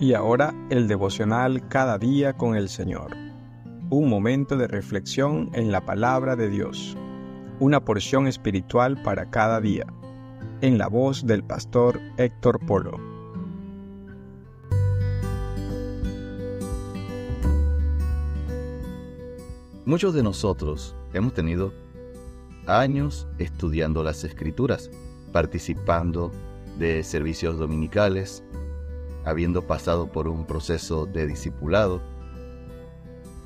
Y ahora el devocional cada día con el Señor. Un momento de reflexión en la palabra de Dios. Una porción espiritual para cada día. En la voz del pastor Héctor Polo. Muchos de nosotros hemos tenido años estudiando las escrituras, participando de servicios dominicales, habiendo pasado por un proceso de discipulado,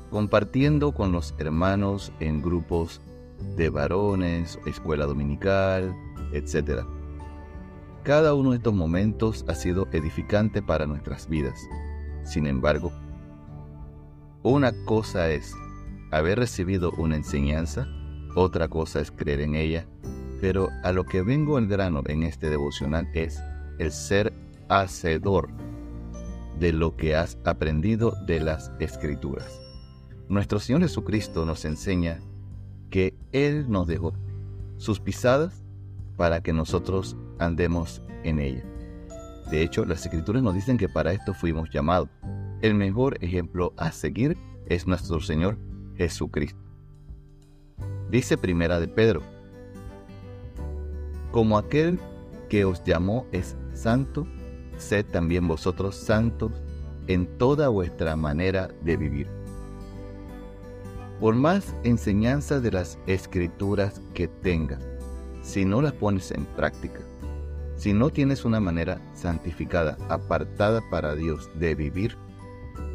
compartiendo con los hermanos en grupos de varones, escuela dominical, etc. Cada uno de estos momentos ha sido edificante para nuestras vidas. Sin embargo, una cosa es haber recibido una enseñanza, otra cosa es creer en ella, pero a lo que vengo al grano en este devocional es el ser hacedor de lo que has aprendido de las escrituras. Nuestro Señor Jesucristo nos enseña que Él nos dejó sus pisadas para que nosotros andemos en ella. De hecho, las escrituras nos dicen que para esto fuimos llamados. El mejor ejemplo a seguir es nuestro Señor Jesucristo. Dice primera de Pedro, como aquel que os llamó es santo, sed también vosotros santos en toda vuestra manera de vivir. Por más enseñanza de las escrituras que tengas, si no las pones en práctica, si no tienes una manera santificada, apartada para Dios de vivir,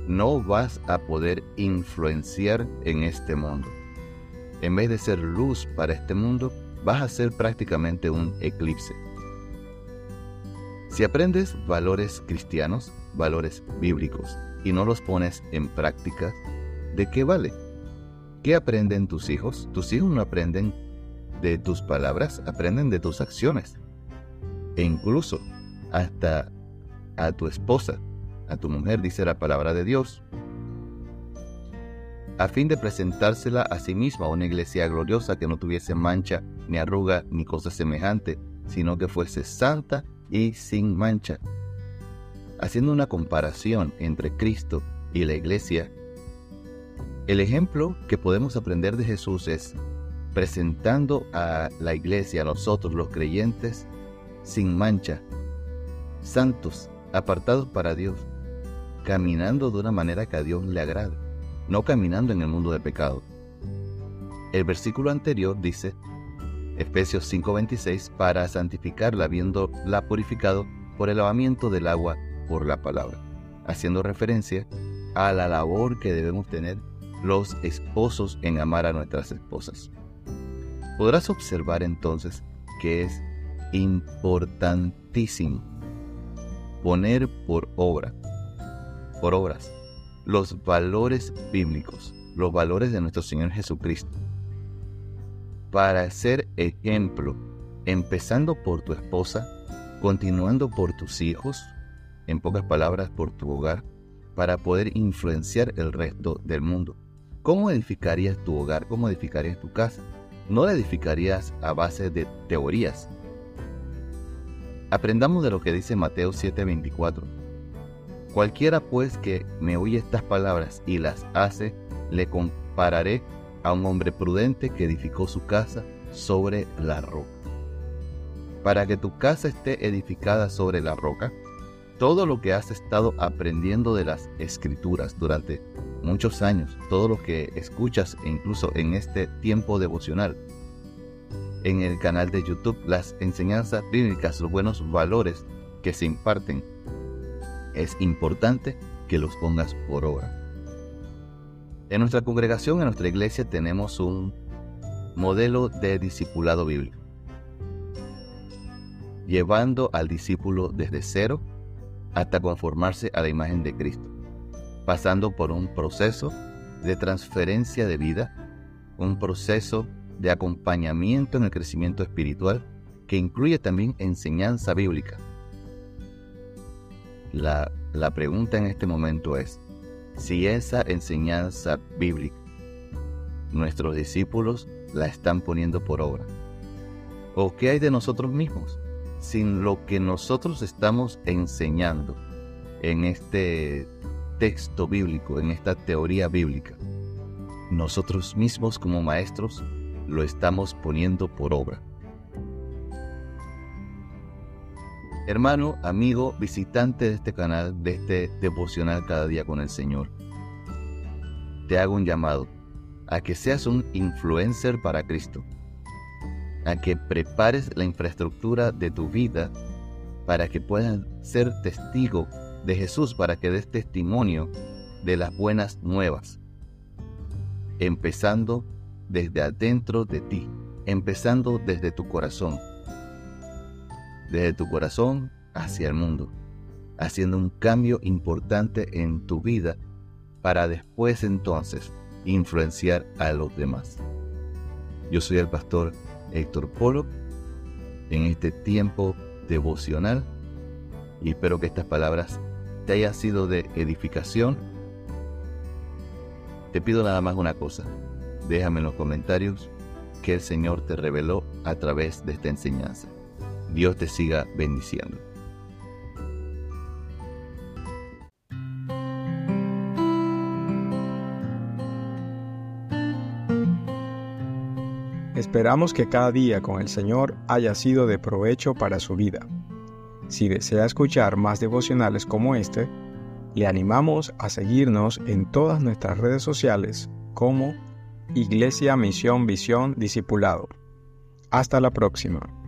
no vas a poder influenciar en este mundo. En vez de ser luz para este mundo, vas a ser prácticamente un eclipse. Si aprendes valores cristianos, valores bíblicos, y no los pones en práctica, ¿de qué vale? ¿Qué aprenden tus hijos? Tus hijos no aprenden de tus palabras, aprenden de tus acciones. E incluso hasta a tu esposa, a tu mujer, dice la palabra de Dios, a fin de presentársela a sí misma a una iglesia gloriosa que no tuviese mancha, ni arruga, ni cosa semejante, sino que fuese santa y sin mancha. Haciendo una comparación entre Cristo y la iglesia, el ejemplo que podemos aprender de Jesús es presentando a la iglesia, a nosotros los creyentes, sin mancha, santos, apartados para Dios, caminando de una manera que a Dios le agrade, no caminando en el mundo de pecado. El versículo anterior dice, Efesios 5:26, para santificarla, habiéndola purificado por el lavamiento del agua por la palabra, haciendo referencia a la labor que debemos tener los esposos en amar a nuestras esposas. Podrás observar entonces que es importantísimo poner por obra, por obras, los valores bíblicos, los valores de nuestro Señor Jesucristo, para ser ejemplo, empezando por tu esposa, continuando por tus hijos, en pocas palabras, por tu hogar, para poder influenciar el resto del mundo. ¿Cómo edificarías tu hogar? ¿Cómo edificarías tu casa? No la edificarías a base de teorías. Aprendamos de lo que dice Mateo 7:24. Cualquiera pues que me oye estas palabras y las hace, le compararé a un hombre prudente que edificó su casa sobre la roca. Para que tu casa esté edificada sobre la roca, todo lo que has estado aprendiendo de las escrituras durante muchos años, todo lo que escuchas e incluso en este tiempo devocional, en el canal de YouTube, las enseñanzas bíblicas, los buenos valores que se imparten, es importante que los pongas por obra. En nuestra congregación, en nuestra iglesia, tenemos un modelo de discipulado bíblico, llevando al discípulo desde cero hasta conformarse a la imagen de Cristo, pasando por un proceso de transferencia de vida, un proceso de acompañamiento en el crecimiento espiritual que incluye también enseñanza bíblica. La, la pregunta en este momento es, si esa enseñanza bíblica nuestros discípulos la están poniendo por obra? ¿O qué hay de nosotros mismos? Sin lo que nosotros estamos enseñando, en este texto bíblico, en esta teoría bíblica, nosotros mismos como maestros lo estamos poniendo por obra. Hermano, amigo, visitante de este canal, de este devocional cada día con el Señor, te hago un llamado a que seas un influencer para Cristo, a que prepares la infraestructura de tu vida para que puedas ser testigo de Jesús, para que des testimonio de las buenas nuevas, empezando desde adentro de ti, empezando desde tu corazón desde tu corazón hacia el mundo, haciendo un cambio importante en tu vida para después entonces influenciar a los demás. Yo soy el pastor Héctor Polo en este tiempo devocional y espero que estas palabras te hayan sido de edificación. Te pido nada más una cosa, déjame en los comentarios que el Señor te reveló a través de esta enseñanza. Dios te siga bendiciendo. Esperamos que cada día con el Señor haya sido de provecho para su vida. Si desea escuchar más devocionales como este, le animamos a seguirnos en todas nuestras redes sociales como Iglesia Misión Visión Discipulado. Hasta la próxima.